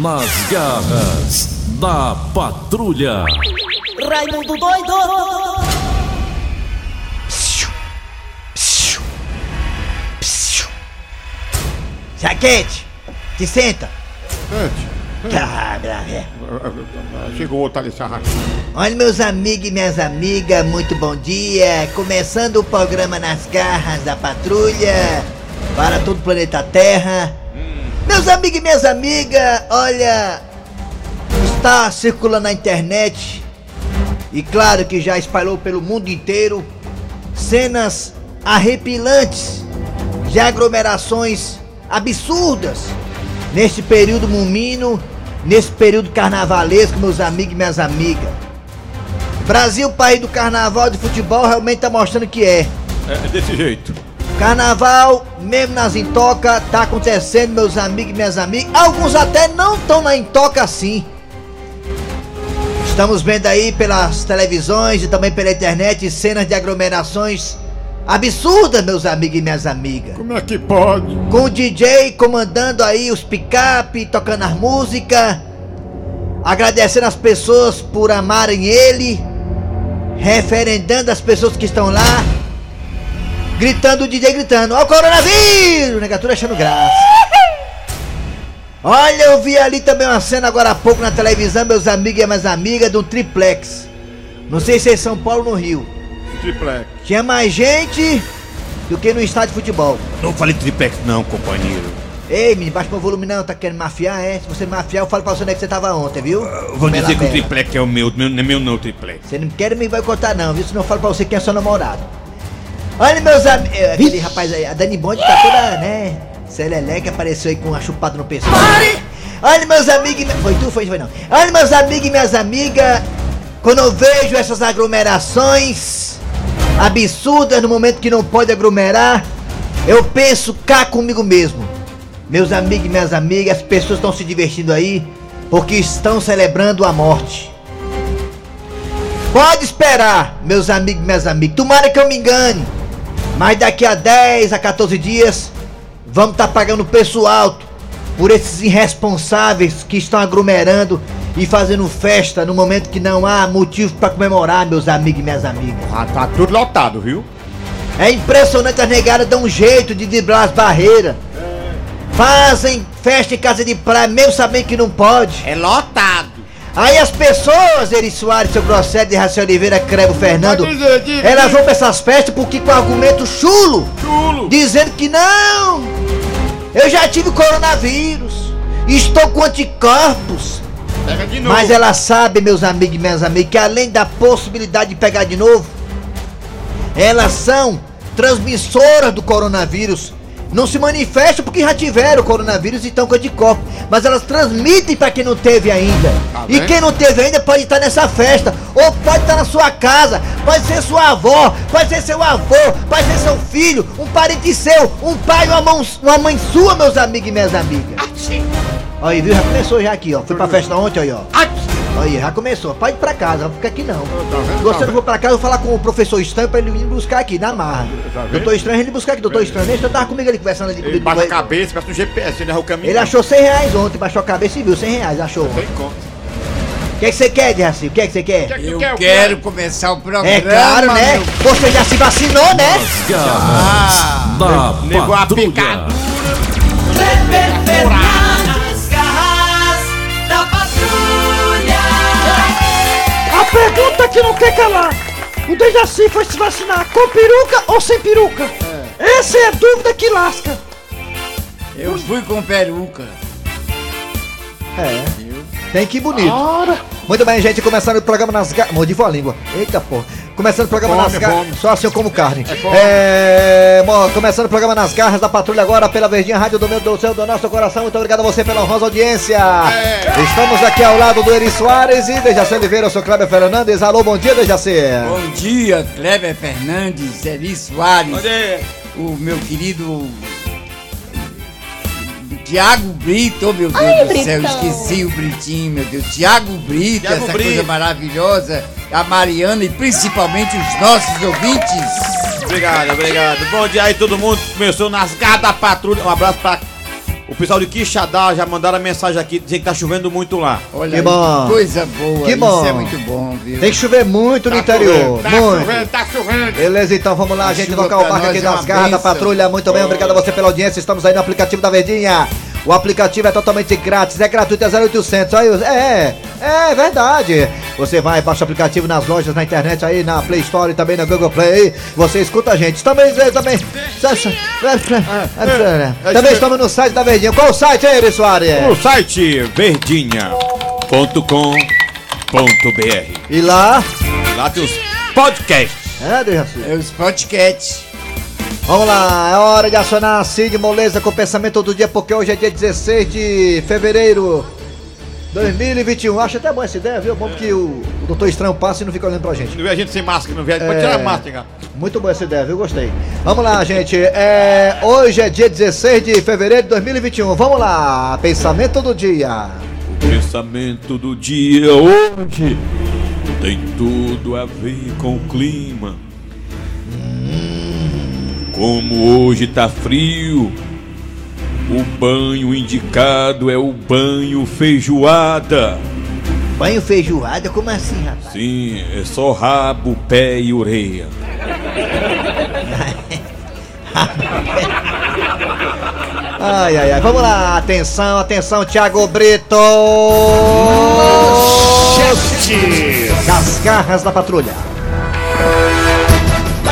Nas garras da patrulha. Raimundo doido! Jaquete, te senta. Cabra, velho. chegou o Sarraque. Olha, meus amigos e minhas amigas, muito bom dia. Começando o programa Nas Garras da Patrulha para todo o planeta Terra. Meus amigos e minhas amigas, olha, está circulando na internet e claro que já espalhou pelo mundo inteiro cenas arrepilantes de aglomerações absurdas neste período mumino, nesse período carnavalesco, meus amigos e minhas amigas. Brasil, país do carnaval de futebol, realmente tá mostrando que é. É desse jeito. Carnaval, mesmo nas intocas, tá acontecendo, meus amigos e minhas amigas. Alguns até não estão na intoca assim. Estamos vendo aí pelas televisões e também pela internet cenas de aglomerações absurdas, meus amigos e minhas amigas. Como é que pode? Com o DJ comandando aí os picape, tocando as músicas, agradecendo as pessoas por amarem ele, referendando as pessoas que estão lá, gritando o DJ gritando, ó o coronavírus, negatura achando graça. Olha, eu vi ali também uma cena agora há pouco na televisão, meus amigos e minhas amigas, de um triplex. Não sei se é em São Paulo ou no Rio. Triplex. Tinha mais gente do que no estádio de futebol. Não falei triplex não, companheiro. Ei, menino, baixa meu volume não, tá querendo mafiar, é? Se você mafiar, eu falo pra você onde é que você tava ontem, viu? Eu Vou dizer que o triplex é o meu, meu- não é meu não, triplex. Você não quer me vai contar não, viu? Senão eu falo pra você quem é seu namorado. Olha, meus amigos. Aquele rapaz aí, a Dani Bond tá toda, né? Celelé que apareceu aí com uma chupada no pescoço. Olha, meus amigos. mi- Foi tu? Foi, foi não. Olha, meus amigos e minhas amigas. Quando eu vejo essas aglomerações absurdas no momento que não pode aglomerar, eu penso cá comigo mesmo. Meus amigos e minhas amigas, as pessoas estão se divertindo aí porque estão celebrando a morte. Pode esperar, meus amigos e minhas amigas. Tomara que eu me engane. Mas daqui a 10 a 14 dias, vamos estar pagando preço alto por esses irresponsáveis que estão aglomerando e fazendo festa no momento que não há motivo para comemorar, meus amigos e minhas amigas. Ah, tá tudo lotado, viu? É impressionante as negadas dão um jeito de driblar as barreiras. Fazem festa em casa de praia, mesmo sabendo que não pode. É lotado. Aí as pessoas, Eri Soares, seu Grosselio de Raci Oliveira, Crebo Fernando, dizer, elas vão pra essas festas porque com argumento chulo, Chulo. dizendo que não, eu já tive coronavírus, estou com anticorpos. Pega de novo. Mas ela sabe, meus amigos e minhas amigas, que além da possibilidade de pegar de novo, elas são transmissoras do coronavírus. Não se manifestam porque já tiveram o coronavírus e estão com anticorpos. Mas elas transmitem para quem não teve ainda. Tá e quem não teve ainda pode estar nessa festa. Ou pode estar na sua casa. Pode ser sua avó. Pode ser seu avô. Pode ser seu filho. Um parente seu. Um pai uma, mão, uma mãe sua, meus amigos e minhas amigas. Olha aí, viu? Já começou já aqui, ó. Fui pra festa ontem, olha, ó. Olha aí, já começou. Pode ir pra casa, não fica aqui não. Tá você Tá não for pra casa, eu vou falar com o professor Estranho pra ele vir buscar aqui, na marra. Tá? Doutor Estranho, ele buscar aqui, doutor Estranho. Eu tava comigo ali conversando ali Ele comigo. baixa a Ele, cabeça, parece um GPS, ele erra o caminho. ele achou 100 reais ontem, baixou a cabeça e viu, 100 reais, achou. Tem conta. O que é que você quer, Jaci? O que é que você que é quer? que Eu o quero quê? começar o programa. É claro, né? meu- Você já se vacinou, né? Nas garras da Levou a patrulha. Que não quer calar. O Dejaci foi se vacinar com peruca ou sem peruca? Essa é a dúvida que lasca. Eu fui com peruca. É. Tem que ir bonito. Ora, Muito bem, gente, começando o programa nas garras. Mordivou a língua. Eita porra. Começando o programa Fome, nas garras. fome. Só assim eu como carne. É, mo- Começando o programa nas garras da patrulha agora pela Verdinha Rádio do meu, do seu, do nosso coração. Muito obrigado a você pela honrosa audiência. É. Estamos aqui ao lado do Eri Soares e Dejaci Oliveira, eu sou Kleber Fernandes. Alô, bom dia, Dejaci. Bom dia, Kleber Fernandes, Eri Soares, Onde? o meu querido Tiago Brito, oh meu Deus Ai, do céu, Britão. esqueci o Britinho, meu Deus. Tiago Brito, Thiago essa Brito. coisa maravilhosa, a Mariana e principalmente os nossos ouvintes. Obrigado, obrigado. Bom dia aí todo mundo. Começou nas garras da patrulha. Um abraço pra O pessoal de Quixadá já mandaram a mensagem aqui dizendo que tá chovendo muito lá. Olha Que aí, bom. coisa boa. Que bom. Isso é muito bom, viu? Tem que chover muito no Tá interior. chovendo, tá muito. chovendo, tá chovendo. Beleza, então vamos lá, A gente. o barco aqui é das uma garras da patrulha. Muito bem, obrigado a você pela audiência. Estamos aí no aplicativo da Verdinha. O aplicativo é totalmente grátis, é gratuito, é 0800. Aí, é, é, é verdade. Você vai, baixa o aplicativo nas lojas, na internet, aí na Play Store e também na Google Play. Você escuta a gente. Também, também. Também estamos no site da Verdinha. Qual o site aí, Eri Soares? No site verdinha.com.br. E lá. Lá tem os podcasts. É, Dejaci. É os podcasts. Vamos lá, é hora de acionar a Cid Moleza com o pensamento do dia, porque hoje é dia 16 de fevereiro 2021. Acho até boa essa ideia, viu? Bom que o, o Doutor Estranho passa e não fica olhando pra gente. Não vê a gente sem máscara, não vê? Pode É. tirar a máscara. Muito boa essa ideia, viu? Gostei. Vamos lá, gente. É, hoje é dia 16 de fevereiro de 2021. Vamos lá, pensamento do dia. O pensamento do dia hoje tem tudo a ver com o clima. Como hoje tá frio, o banho indicado é o banho feijoada. Banho feijoada? Como assim, rapaz? Sim, é só rabo, pé e orelha. Ai, ai, ai. Vamos lá, atenção, atenção, Thiago Brito. Das garras da patrulha.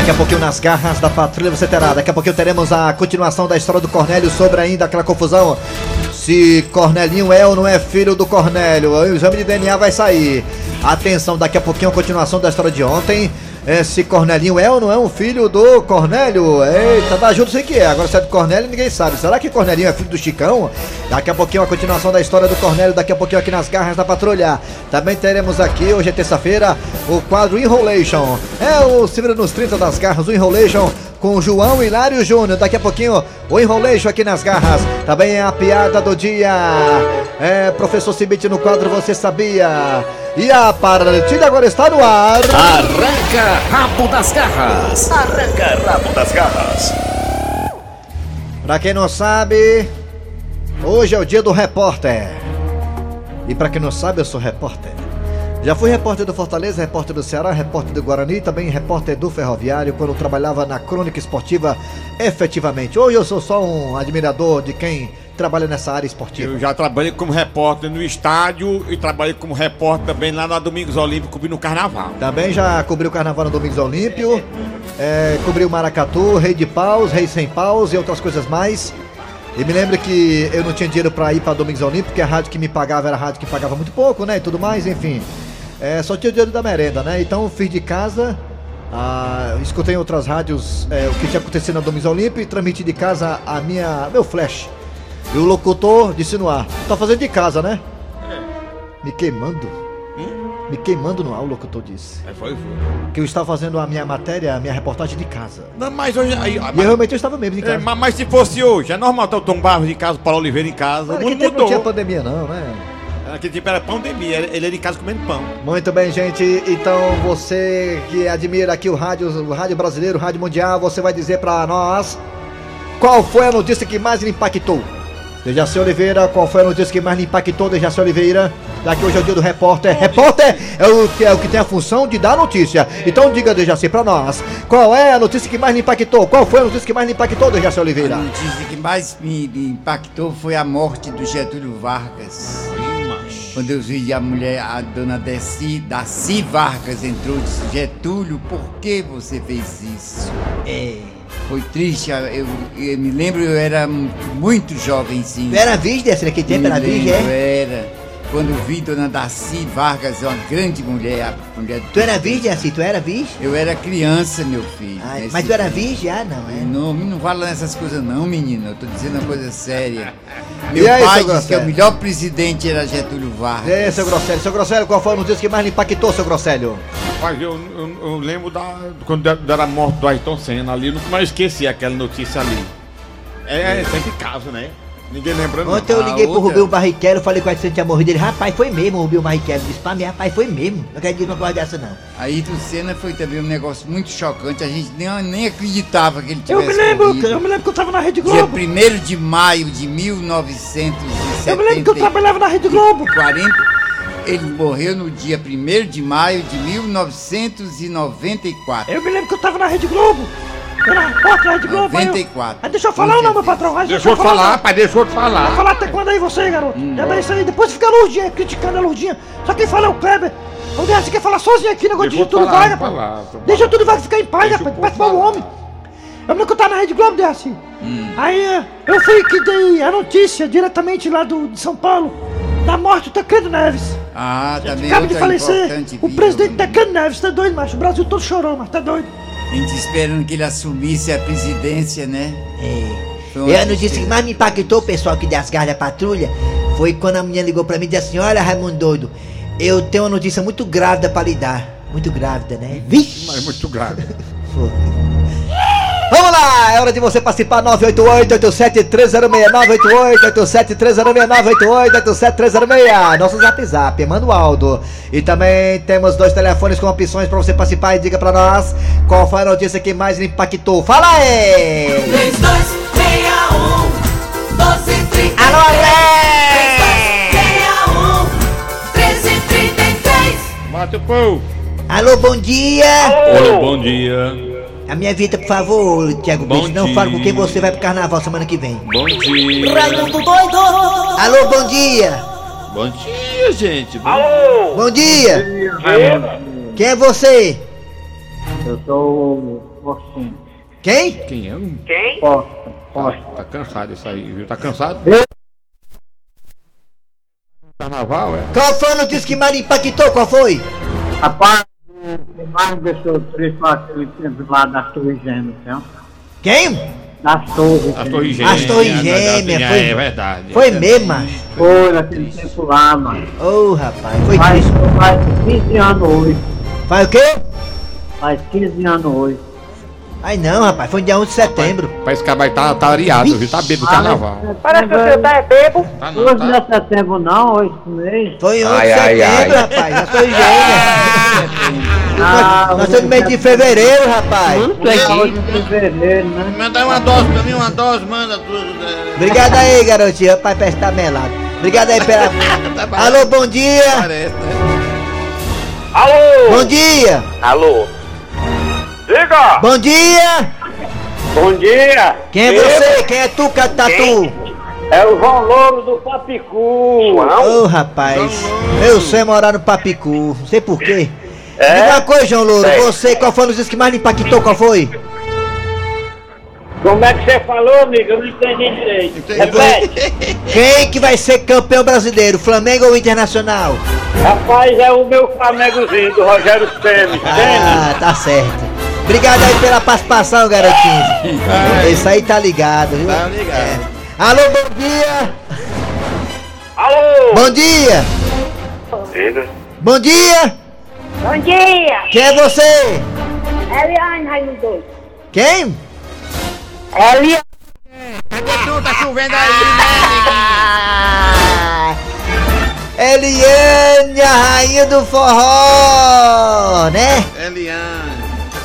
Daqui a pouquinho nas garras da patrulha você terá. Daqui a pouquinho teremos a continuação da história do Cornélio sobre ainda aquela confusão. Se Cornelinho é ou não é filho do Cornélio. O exame de DNA vai sair. Atenção, daqui a pouquinho a continuação da história de ontem. É, se Cornelinho é ou não é um filho do Cornélio. Eita, da ajuda sei que é. Agora se é do Cornélio ninguém sabe. Será que Cornelinho é filho do Chicão? Daqui a pouquinho a continuação da história do Cornélio. Daqui a pouquinho aqui nas garras da patrulha. Também teremos aqui, hoje é terça-feira, o quadro Enrolation. É o Civil nos 30 das garras, o Enrolation com João Hilário Júnior. Daqui a pouquinho o Enrolation aqui nas garras. Também é a piada do dia. É, professor Cibite no quadro Você Sabia? E a partida agora está no ar. Arranca rabo das garras. Arranca rabo das garras. Pra quem não sabe, hoje é o dia do repórter. E pra quem não sabe, eu sou repórter. Já fui repórter do Fortaleza, repórter do Ceará, repórter do Guarani, também repórter do Ferroviário, quando trabalhava na crônica esportiva efetivamente. Hoje eu sou só um admirador de quem trabalha nessa área esportiva. Eu já trabalhei como repórter no estádio e trabalhei como repórter também lá na Domingos Olímpicos, cobrindo o carnaval. Também já cobriu o Carnaval no Domingos Olímpio, é, cobriu Maracatu, Rei de Paus, Rei Sem Paus e outras coisas mais. E me lembro que eu não tinha dinheiro pra ir pra Domingos Olímpio, porque a rádio que me pagava era a rádio que pagava muito pouco, né? E tudo mais, enfim. É, só tinha o dinheiro da merenda, né? Então eu fiz de casa, ah, escutei em outras rádios é, o que tinha acontecido na Domingos Olímpio e transmiti de casa a minha, meu flash. E o locutor disse no ar, tá fazendo de casa, né? Me queimando. Me queimando no ar, o locutor disse. É, foi, foi. Que eu estava fazendo a minha matéria, a minha reportagem de casa. Não, mas hoje. Aí, E eu realmente eu estava mesmo em é, casa. mas, mas se fosse hoje, é normal ter o Tom Barros em casa, o Paulo Oliveira em casa. Mas o mundo tempo não tinha mudou. pandemia não, né? Naquele tempo era pandemia, ele ele era em casa comendo pão. Muito bem, gente. Então, você que admira aqui o rádio, o rádio brasileiro, o rádio mundial, você vai dizer pra nós qual foi a notícia que mais lhe impactou. Dejaci Oliveira, qual foi a notícia que mais lhe impactou, Dejaci Oliveira? Já que hoje é o dia do repórter. Repórter é o, que, é o que tem a função de dar notícia. Então diga, Dejaci, pra nós. Qual é a notícia que mais lhe impactou? Qual foi a notícia que mais lhe impactou, Dejaci A Oliveira? notícia que mais me, me impactou foi a morte do Getúlio Vargas. Quando eu vi a mulher, a dona Daci, Daci Vargas entrou e disse, Getúlio, por que você fez isso? É. Foi triste, eu, eu me lembro, eu era muito jovenzinho. Tu era virgem, Dejaci, naquele tempo? Era virgem, é? Era. Quando vi Dona Daci Vargas, uma grande mulher, mulher Tu era virgem, assim? Tu era virgem? Eu era criança, meu filho. Ai, nesse mas tu era virgem? Ah, não, é. Não, não fala nessas coisas não, menino. Eu tô dizendo uma coisa séria. E Meu aí, pai disse que o melhor presidente era Getúlio Vargas. É, seu Grosselio. Seu Grosselio, qual foi a notícia que mais lhe impactou, seu Grosselio? Mas eu, eu, eu lembro da, quando da morte do Ayrton Senna ali, eu nunca mais esqueci aquela notícia ali. É, é sempre caso, né? Ninguém lembra não. Ontem eu A liguei pro outra- Rubinho Barrichello, falei com que você tinha morrido. Ele, rapaz, foi mesmo, o Rubinho Barrichello. Disse pra mim, rapaz, foi mesmo. Não acredito numa coisa dessa, não. Ayrton Senna foi também um negócio muito chocante. A gente nem, nem acreditava que ele Eu tivesse me lembro, morrido. eu me lembro que eu tava na Rede Dia Globo. 1 de maio de 1970. Eu me lembro que eu trabalhava na Rede Globo. 40, ele morreu no dia 1 de maio de 1994. Eu me lembro que eu tava na Rede Globo. Repórter da Rede Globo. aí eu- 94. Aí deixa eu falar ou não, meu patrão? Aí Deixa eu te falar, pai, deixa eu te Vai falar. falar até quando aí você, garoto? Hum. É isso aí. Depois fica a Lourdinha criticando a Lourdinha. Só quem fala é o Kleber. O Deus, você quer falar sozinho aqui, negócio Deixa de tudo falar, vai, deixa rapaz. falar, deixa Deixa tudo vai ficar em paz, Deixa rapaz. Parece mal falar. homem. Eu lembro que eu tava na Rede Globo, assim. Hum. Aí eh, eu fui que dei a notícia diretamente lá do, de São Paulo da morte do Tancredo Neves. Ah, também Acaba de falecer. O presidente né? Tancredo Neves, tá doido, macho. O Brasil todo chorou, mas tá doido. A gente esperando que ele assumisse a presidência, né? Foi uma E a notícia tristeza. que mais me impactou, pessoal, aqui das garras da patrulha, foi quando a menina ligou pra mim e disse assim: Olha, Raimundo doido, eu tenho uma notícia muito grávida pra lhe dar. Muito grávida, né? Vixe! Mas é muito grave. Foi. Vamos lá, é hora de você participar 988-87306-988-87306-988-87306 Nosso zap zap, manda o Aldo E também temos dois telefones com opções pra você participar e diga pra nós Qual foi a notícia que mais lhe impactou Fala aí! 3261 1233 Alô, André! 3261 1333 Mata o povo. Alô, bom dia! Oi, bom dia. A minha vida, por favor, Tiago Bom Bicho, não dia. fala com quem você vai pro carnaval semana que vem Bom dia. Raimundo doido Alô, bom dia! Bom dia, gente. Bom Bom dia! Quem é você? Eu sou o Faustinho. Quem? Quem é? um? Costa, Costa. Tá cansado isso aí, viu? Tá cansado? Carnaval, é? Qual foi a notícia que mais impactou? Qual foi? Rapaz, mais me deixou triste foi aquele tempo lá das Torres Gêmeas, viu? Quem? Das Torres. As torres Gêmeas. As Torres né, Gêmeas, foi- É verdade. Foi mesmo, macho? Foi naquele tempo lá, mano. Ô, rapaz, foi Faz, triste. faz 15 anos hoje. Faz o quê? Faz 15 anos hoje. Ai não, rapaz, foi dia 11 de setembro. Parece que vai tá, tá areado, viu? Tá bêbado do carnaval. Parece que você tá é bebo. Tá não, Hoje não é tá? setembro não, hoje mês. Foi 11 Ai, de ai, setembro, ai. rapaz. Já tô gêmea. Ah, nós nós estamos no mês de fevereiro, rapaz. Hoje em fevereiro, né? Manda uma dose pra mim, uma dose, manda tudo. né? Obrigado aí, garotinho. Rapaz, parece que tá melado. Obrigado aí pela. Alô, bom dia. Parece, né? Bom dia. Alô? Diga! Bom dia. Bom dia! Quem é você? Quem é tu, Catatu? É o João Louro do Papicu! Ô, rapaz. Eu sei morar no Papicu. Não sei por quê. É? Diga uma coisa, João Louro. Você, qual foi a notícia que mais lhe impactou? Qual foi? Como é que você falou, amigo? Eu não entendi direito. Repete! Quem que vai ser campeão brasileiro? Flamengo ou Internacional? Rapaz, é o meu Flamengozinho do Rogério Ceni? Ah, tá certo. Obrigado aí pela participação, garotinho. Esse aí tá ligado, viu? Tá ligado. É. Alô, bom dia! Alô! Bom dia! Diga. Bom dia! Bom dia! Quem é você? Eliane Raimundo Doido. Quem? Eliane. Tá chovendo aí, Ah, Eliane, a rainha do forró, né? né? Eliane.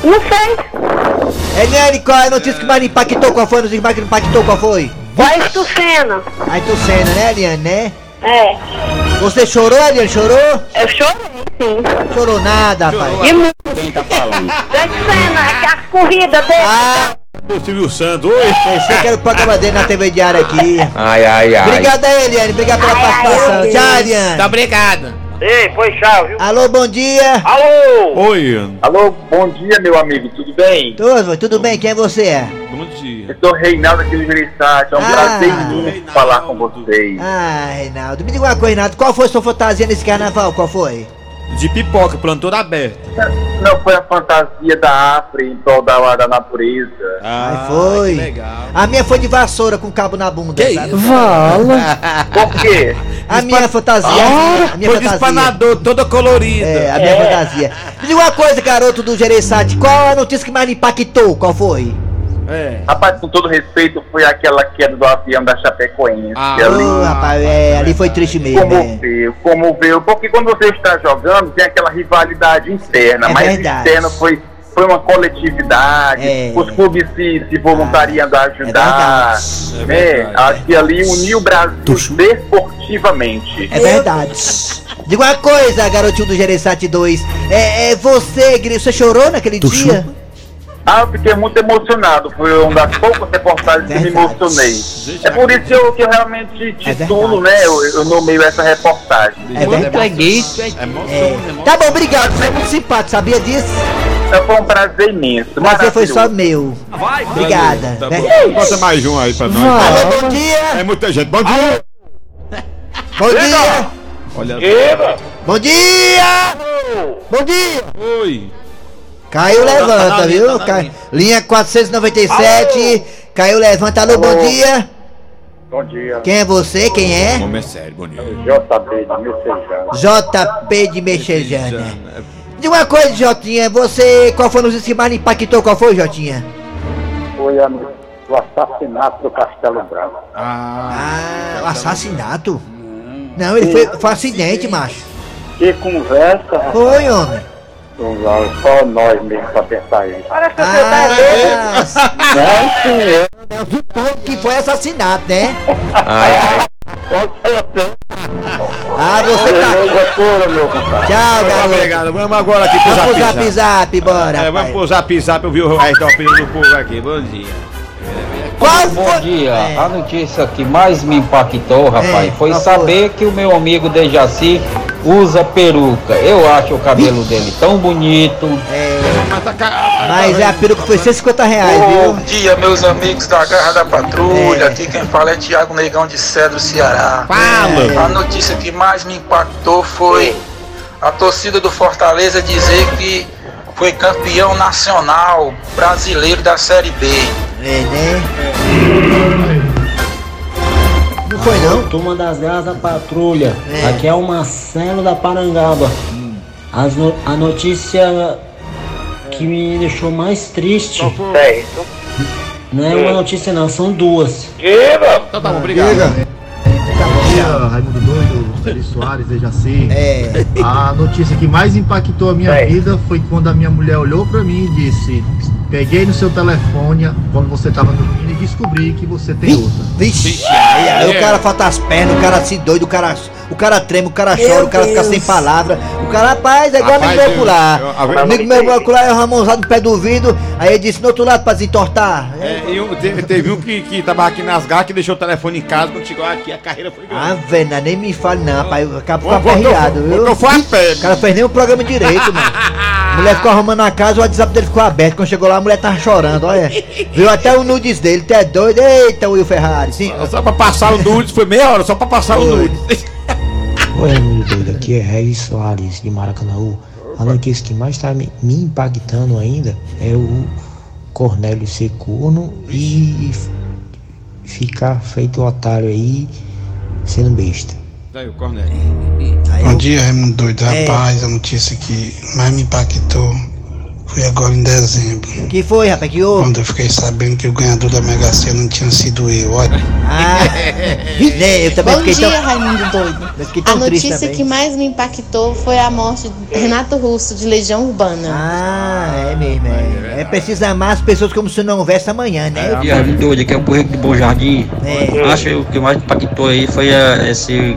Não sei. Eliane, qual é a notícia que mais impactou? Qual foi a notícia que mais impactou? Qual foi? Vai Estucena. Aí tu cena, né, Eliane, né? É. Você chorou, Eliane? Chorou? Eu chorei, sim. Chorou nada, rapaz. E muito. Quem tá falando? Estucena, que a corrida dele. Ah, O Silvio Santos, oi. pensei que era o programa dele na TV Diária aqui. Ai, ai, ai. Obrigado aí, Eliane. Obrigado pela Ai, participação. ai, Tchau, Tá Eliane. obrigado. Ei, foi tchau, viu? Alô, bom dia. Alô! Oi. Alô, bom dia, meu amigo, tudo bem? Tudo, tudo bem? Quem é você? Bom dia. Eu sou Reinaldo aqui do Jeriçate, é um Ah. prazer imenso falar com vocês. Ah, Reinaldo. Me diga uma coisa, Reinaldo. Qual foi sua fantasia nesse carnaval? Qual foi? De pipoca, plano todo aberto. Não foi a fantasia da Afra em prol da, da natureza. Ah, foi. Que legal. A minha foi de vassoura com cabo na bunda, Que sabe? isso? Por quê? A minha fantasia. a minha Foi de fantasia. espanador, toda colorida. É, a minha fantasia. Me diga uma coisa, garoto do Gereissati. Qual a notícia que mais lhe impactou? Qual foi? É. Rapaz, com todo respeito, foi aquela queda do avião da Chapecoense. Ah, ali. Rapaz, é, ali foi triste mesmo? Comoveu, comoveu, porque quando você está jogando, tem aquela rivalidade interna, É mas verdade. externa foi, foi uma coletividade, É. os clubes se, se voluntariando a ajudar, É né? verdade. Acho que ali uniu o Brasil desportivamente. É verdade. Diga uma coisa, garotinho do Gereçate 2. É, é você, você chorou naquele dia? Ah, eu fiquei muito emocionado, foi uma das poucas reportagens que me emocionei. É por isso que eu, que eu realmente É titulo, verdade. né, eu, eu nomeio essa reportagem. É verdade. É. emoção. Tá bom, obrigado. Você é muito simpático, sabia disso? Então foi um prazer imenso, Prazer foi só meu. Vai, Obrigada. Tá né? Bota mais um aí pra nós. Alô, bom dia. É muita gente. Bom dia. Bom dia. Olha. Bom dia. Bom dia. Oi. Caiu, levanta, tá na linha, viu? tá Cai- linha. Linha 497. Caiu, levanta. Alô, bom dia. Bom dia. Quem é você? Quem O é? nome é sério, bom dia. JB da Messejana. JP de Mexejana. Diga uma coisa, Jotinha. Você. Qual foi notícia que mais impactou? Qual foi, Jotinha? Foi a, o assassinato do Castelo Branco. Ah, Ah, o assassinato? Não, ele foi, foi um acidente, macho. Que conversa, Foi, homem. Só nós mesmo pra pensar isso. Ah, Não, senhor. supondo que foi assassinato, né? Ah, você tá. Loucura, meu compadre. Tchau, garoto. Obrigado. Vamos agora aqui pro Vamos pro zap zap bora. É, vamos pro zap zap, eu vi o resto da opinião do povo aqui. Bom dia. Qual Bom foi? dia. É. A notícia que mais me impactou, rapaz, É, foi saber que o meu amigo Dejaci usa peruca. Eu acho o cabelo dele tão bonito. É, Mas mas a peruca foi 150 reais, Bom viu? dia, meus amigos da Garra da Patrulha. É. Aqui quem fala é Tiago Negão de Cedro, Ceará. Fala. A notícia que mais me impactou foi a torcida do Fortaleza dizer que foi campeão nacional brasileiro da Série B. É, né? Não foi não? Turma das Garras da Patrulha. É. Aqui é o Marcelo da Parangaba. As no- a notícia que me deixou mais triste Certo. não é uma notícia não, são duas. Então tá bom, obrigado. dia, Raimundo Doido, Celi Soares, Dejaci. É. A notícia que mais impactou a minha vida foi quando a minha mulher olhou pra mim e disse: Peguei no seu telefone quando você tava dormindo e descobri que você tem outra. Vixe, aí, aí o cara falta as pernas, o cara se doido, o cara, o cara treme, o cara chora, o cara fica sem palavra. O cara, rapaz, é igual amigo meu ocular. eu- eu- eu- Amigo meu ocular é o Ramonzado no pé do ouvido, aí ele disse no outro lado pra desentortar. É, e um- teve, um que, que tava aqui nas garras que deixou o telefone em casa, quando chegou aqui a carreira foi grande. Ah, velho, não, nem me fale não, rapaz, eu acabo ficando aperreado, viu? voltou foi a pé. O cara fez nem o programa direito, mano. A mulher ficou arrumando a casa, o WhatsApp dele ficou aberto. Quando chegou lá, a mulher tava chorando, olha. Viu até o nudes dele, tu é doido? Eita, Will Ferrari. Sim, Só pra passar o nudes, foi meia hora, só pra passar o nudes. Oi, amigo doido, aqui é Regis Soares de Maracanãú. A notícia que mais está me, me impactando ainda é o Cornélio ser corno e ficar feito otário aí sendo besta. Daí o Cornélio. Aí, dia, Raimundo Doido. É. Rapaz, a notícia que mais me impactou foi agora em dezembro. que foi, rapaz, que houve? Quando eu fiquei sabendo que o ganhador da Mega Sena não tinha sido eu. Olha, Ah, né, eu também Bom fiquei dia, tão, Raimundo Doido. A notícia que mais me impactou foi a morte de Renato Russo, de Legião Urbana. Ah, é mesmo, é. É preciso amar as pessoas como se não houvesse amanhã, né? E aí, doido, aqui é o Borrego de Bom Jardim. É. Acho que o que mais impactou aí foi eh, esse.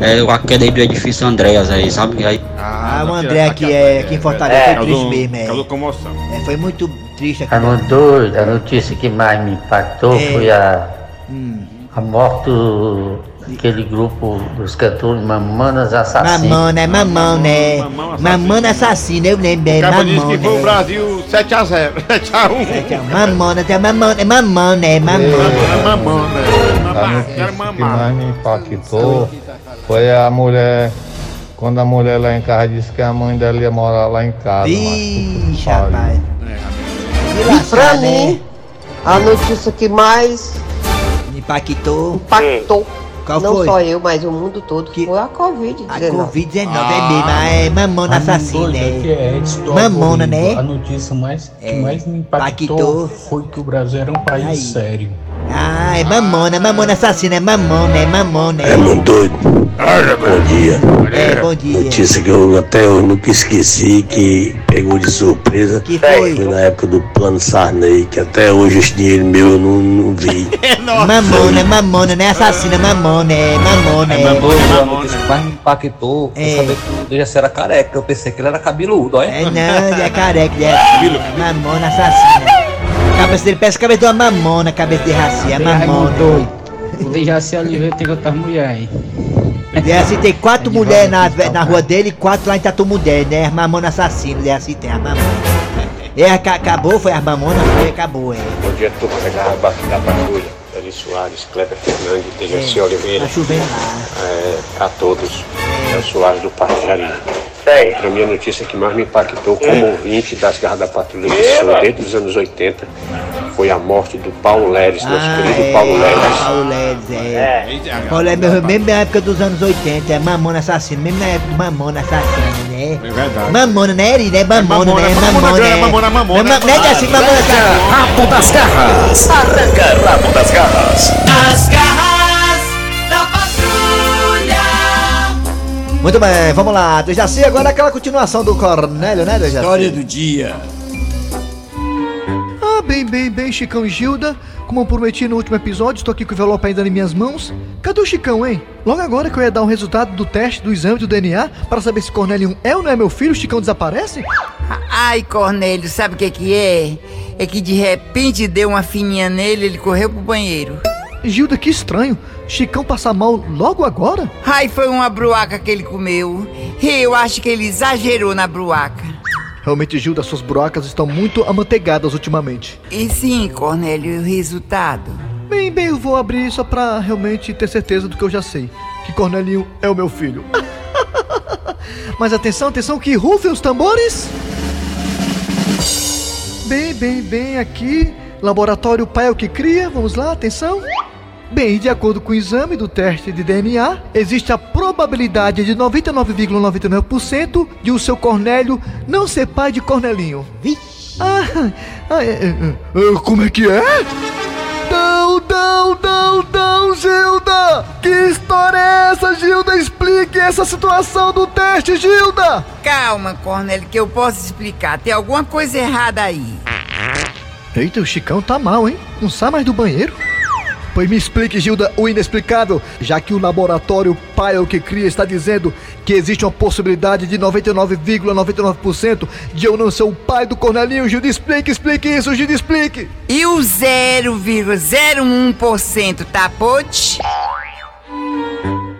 É, a queda aí do edifício Andréas aí, sabe? Aí, Ah, o André aqui é aqui em Fortaleza foi triste mesmo, Causou é. comoção. É, Foi muito triste aqui. Raimundo Doido, a notícia que mais me impactou É. foi a, Hum. a morte do- daquele grupo dos cantores Mamonas Assassinas. Mamona, é mamão, né? Mamão assassino. Mamona assassina, eu lembro, é cara disse mamão, que foi o né? Brasil 7x0, 7x1. Mamona, é mamão, é mamão, né? Mamão. É mamão, né? a Mamar, notícia quero que mamar. mais me impactou foi a mulher. Quando a mulher lá em casa disse que a mãe dela ia morar lá em casa. Olha. rapaz. É, Que lascar, né? a notícia que mais Impactou. impactou Qual não foi? só eu, mas o mundo todo, que foi a Covid-19. A Covid-19 é mesmo, é mamona assassina, que é. é Mamona, né? A notícia mais, que É, mais me impactou impactou. foi que o Brasil era um país Aí. sério. Ah, é mamona, mamona assassina, é mamona, é mamona. É muito doido. Bom dia. É, bom dia. Notícia que eu até hoje nunca esqueci, que pegou de surpresa. Que foi? na época do plano Sarney, que até hoje esse dinheiro meu eu não, não vi. Mamona, mamona, não é assassina, mamona, é mamona, é. A notícia que mais me impactou foi É. saber que o Dejaci era careca. Eu pensei que ele era cabeludo, olha. É não, ele é careca, ele é mamona assassina. A cabeça dele parece a cabeça de uma mamona, a cabeça de raci, é mamona. O Dejaci Oliveira tem outras mulheres aí. E assim tem quatro mulheres na, na rua dele e quatro lá em Tatu Mulher, né? As mamonas assassinas, é assim tem as mamonas. É, aca- acabou, foi as mamonas, foi, acabou, é. Bom dia, turma da Garra Bate da Patrulha. Eli Soares, Kleber Fernandes, Dejaci É, Oliveira. Tá chovendo lá. É, a todos. É o Soares do Parque Jardim. Para mim, a notícia que mais me impactou como ouvinte das Garras da Patrulha de Sul desde os anos 80 foi a morte do Paulo Leres, nosso Ah, querido é, Paulo Leres. Paulo Leres, é. Paulo Leres, mesmo, mesmo na época dos anos 80, é mamona assassina, mesmo na época do mamona assassina, né? É verdade. Mamona, né, Eri, né? Mamona, mamona, né? mamona, Mamona, grana, é. mamona, mamona. Mama- Né, que assim, mamona Arranca rabo das garras. Arranca rabo das garras. As garras da patrulha. Muito bem, vamos lá. Dejaci, agora aquela continuação do Cornélio, né, Dejaci? História do dia. Bem, bem, bem, Chicão e Gilda. Como eu prometi no último episódio, estou aqui com o envelope ainda em minhas mãos. Cadê o Chicão, hein? Logo agora que eu ia dar o resultado do teste do exame do DNA para saber se Cornélio é ou não é meu filho, o Chicão desaparece? Ai, Cornélio, sabe o que que é? É que de repente deu uma fininha nele, ele correu pro banheiro. Gilda, que estranho. Chicão passar mal logo agora? Ai, foi uma bruaca que ele comeu. Eu acho que ele exagerou na bruaca. Realmente, Gilda, suas buracas estão muito amanteigadas ultimamente. E sim, Cornélio, e o resultado? Bem, bem, eu vou abrir só pra realmente ter certeza do que eu já sei. Que Cornelinho é o meu filho. Mas atenção, atenção, que rufem os tambores! Bem, bem, bem, aqui. Laboratório Pai é o que cria. Vamos lá, atenção. Bem, de acordo com o exame do teste de DNA, existe a probabilidade de 99,99% de o seu Cornélio não ser pai de Cornelinho. Ah, ah, é, é, é, como é que é? Não, não, não, não, Gilda! Que história é essa, Gilda? Explique essa situação do teste, Gilda! Calma, Cornélio, que eu posso explicar. Tem alguma coisa errada aí. Eita, o Chicão tá mal, hein? Não sai mais do banheiro? Pois me explique, Gilda, o inexplicável, já que o laboratório Pai é o que cria está dizendo que existe uma possibilidade de 99,99% de eu não ser o pai do Cornelinho. Gilda, explique, explique isso, Gilda, explique! E o 0,01% tá pode?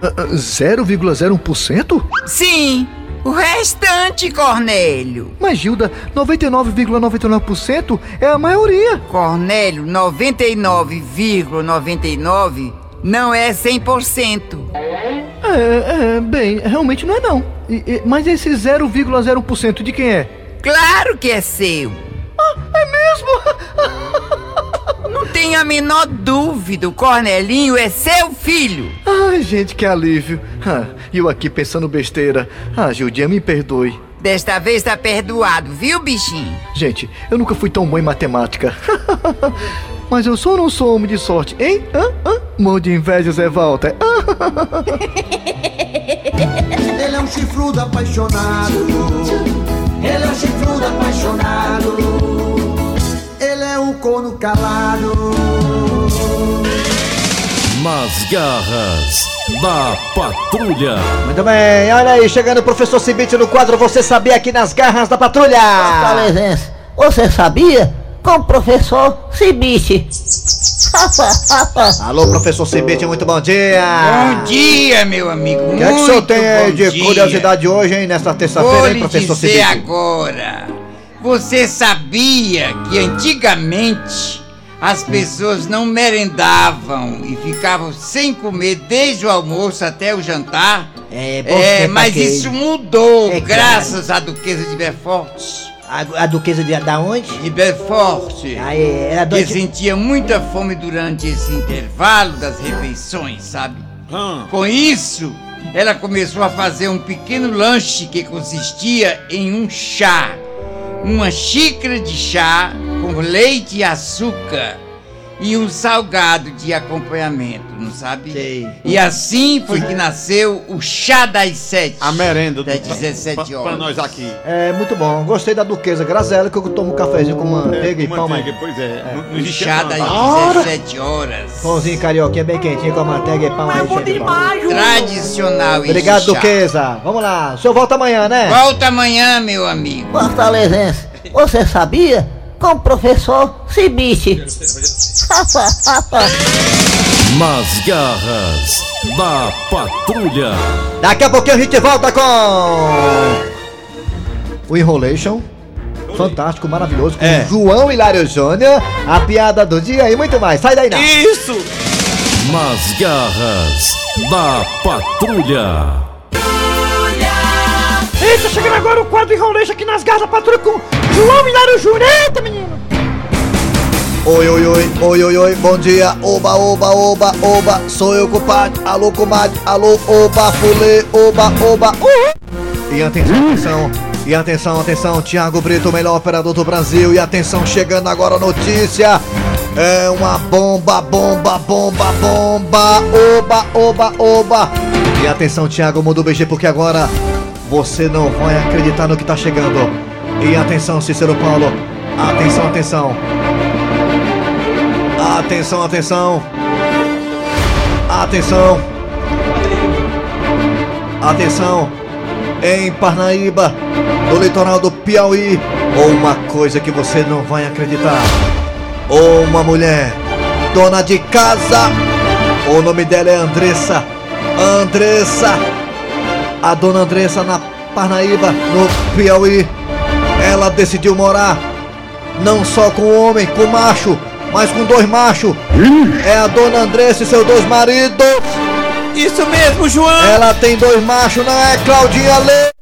Ah, ah, 0,01%? Sim, o restante, Cornélio. Mas, Gilda, 99,99% é a maioria. Cornélio, 99,99 não é 100%. É, é, bem, realmente não é não. E- e- mas esse 0,01% de quem é? Claro que é seu. Não tem a menor dúvida, o Cornelinho é seu filho. Ai, gente, que alívio. Ah, E eu aqui pensando besteira. Ah, Gildinha, me perdoe. Desta vez tá perdoado, viu, bichinho? Gente, eu nunca fui tão bom em matemática. Mas eu sou ou não sou homem de sorte, hein? Hã? Hã? Mão de inveja, Zé Walter. Ele é um chifrudo apaixonado. Ele é um chifrudo apaixonado. Ele é corno calado. Nas garras da patrulha. Muito bem, olha aí, chegando o professor Cibite no quadro Você Sabia aqui nas garras da patrulha. Fortalezense, você sabia? Com o professor Cibite. Alô, professor Cibite, muito bom dia. Bom dia, meu amigo. O que é que o senhor tem aí de curiosidade hoje, hein, nesta terça-feira, hein, professor Cibite? agora. Você sabia que antigamente as pessoas não merendavam e ficavam sem comer desde o almoço até o jantar? É, bom É, tempo mas aquele. isso mudou É graças à duquesa de Belfort. A, a duquesa de da onde? De Belfort. Ah, é, era que doente- sentia muita fome durante esse intervalo das refeições, sabe? Com isso, ela começou a fazer um pequeno lanche que consistia em um chá. Uma xícara de chá com leite e açúcar e um salgado de acompanhamento, não sabe? E assim foi que nasceu o chá das sete. A merenda das do- 17 pra- horas. pra nós aqui. É, muito bom. Gostei da duquesa Grazela, que eu tomo um cafezinho com manteiga e com pão. manteiga, pois é. Não- não O chá das tá? 17 horas. Pãozinho carioquinha bem quentinho com manteiga e pão aí. cheio de bom. Tradicional Obrigado, chá. duquesa. Vamos lá. O senhor volta amanhã, né? Volta amanhã, meu amigo. Fortalezense, você sabia? Com o professor Cibite. Nas garras da patrulha. Daqui a pouquinho a gente volta com o Enrolation. Fantástico, maravilhoso, com É. João Hilário Júnior, a piada do dia e muito mais. Sai daí não. Isso! Nas garras da patrulha. Eita, chegando agora o quadro Enrolation aqui nas garras da patrulha com João Hilário Júnior. Eita, menino. Oi, oi, oi, oi, oi, oi, bom dia, oba, oba, oba, oba, sou eu, compadre, alô, comadre, alô, oba, fulê, oba, oba, uhul. E atenção, atenção, e atenção, atenção, Thiago Brito, melhor operador do Brasil, e atenção, chegando agora a notícia, é uma bomba, bomba, bomba, bomba, oba, oba, oba. E atenção, Thiago, muda o BG, porque agora você não vai acreditar no que tá chegando. E atenção, Cícero Paulo, atenção, atenção. Atenção, atenção. Atenção. Atenção. Em Parnaíba, no litoral do Piauí, uma coisa que você não vai acreditar. Uma mulher, dona de casa. O nome dela é Andressa. Andressa. A dona Andressa na Parnaíba, no Piauí. Ela decidiu morar não só com o homem, com o macho, mas com dois machos. É a dona Andressa e seus dois maridos. Isso mesmo, João! Ela tem dois machos, não é Claudinha Leite?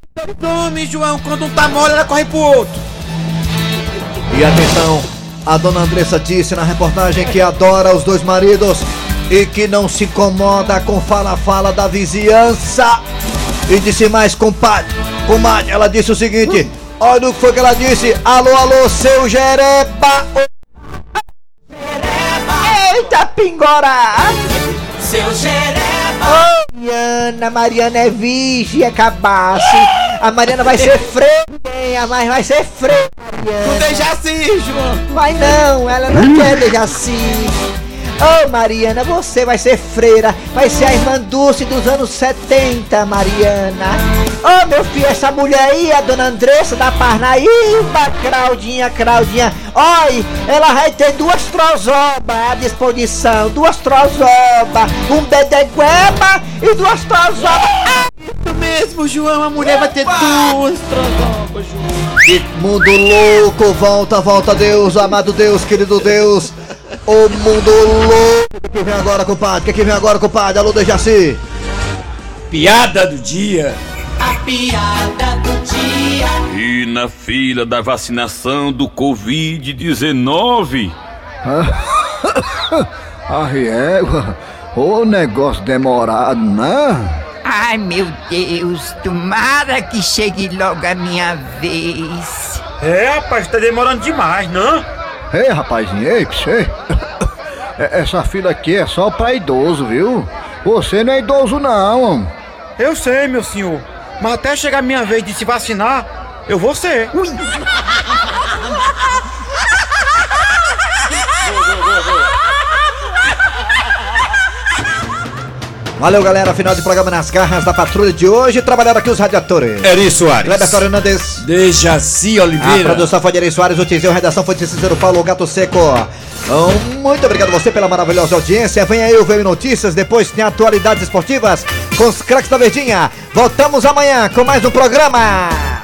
Tome, João, quando um tá mole, ela corre pro outro. E atenção, a dona Andressa disse na reportagem que adora os dois maridos e que não se incomoda com fala-fala da vizinhança. E disse mais, compadre, comadre, ela disse o seguinte: olha o que foi que ela disse, alô, alô, seu Jereba. Eita, pingora! Seu Jereba! Ô, Mariana, Mariana é virgem, é cabaço. A Mariana vai ser freira, mas vai ser freira. Tu deixa assim, João! Vai não, ela não quer deixar assim. Ô Mariana, você vai ser freira, vai ser a irmã Dulce dos anos 70, Mariana. Ô meu filho, essa mulher aí, a dona Andressa da Parnaíba, Claudinha, Claudinha. Oi, ela vai ter duas trozobas à disposição, duas trozobas, um bedegueba e duas trozobas. Isso mesmo, João, a mulher vai ter duas trozobas, João. Mundo louco, volta, volta Deus, amado Deus, querido Deus. O mundo louco. O que vem agora, compadre? O que vem agora, compadre? Alô, Dejaci. Piada do dia. A piada do dia. E na fila da vacinação do Covid-19. A régua, ô negócio demorado, né? Ai, meu Deus, tomara que chegue logo a minha vez. É, rapaz, tá demorando demais, não? Ei, rapazinho, ei, que você. É- Essa fila aqui é só pra idoso, viu? Você não é idoso, não. Eu sei, meu senhor. Mas até chegar a minha vez de se vacinar, eu vou ser. Valeu, galera. Final de programa nas garras da patrulha de hoje. Trabalharam aqui os radiadores. Eri Soares. Kleber Fernandes. Dejaci A Oliveira. produção foi de Eri Soares, o Tizeu, a redação foi de Cícero Paulo, Gato Seco. Muito obrigado você pela maravilhosa audiência. Vem aí o VM Notícias, depois tem atualidades esportivas com os craques da Verdinha. Voltamos amanhã com mais um programa.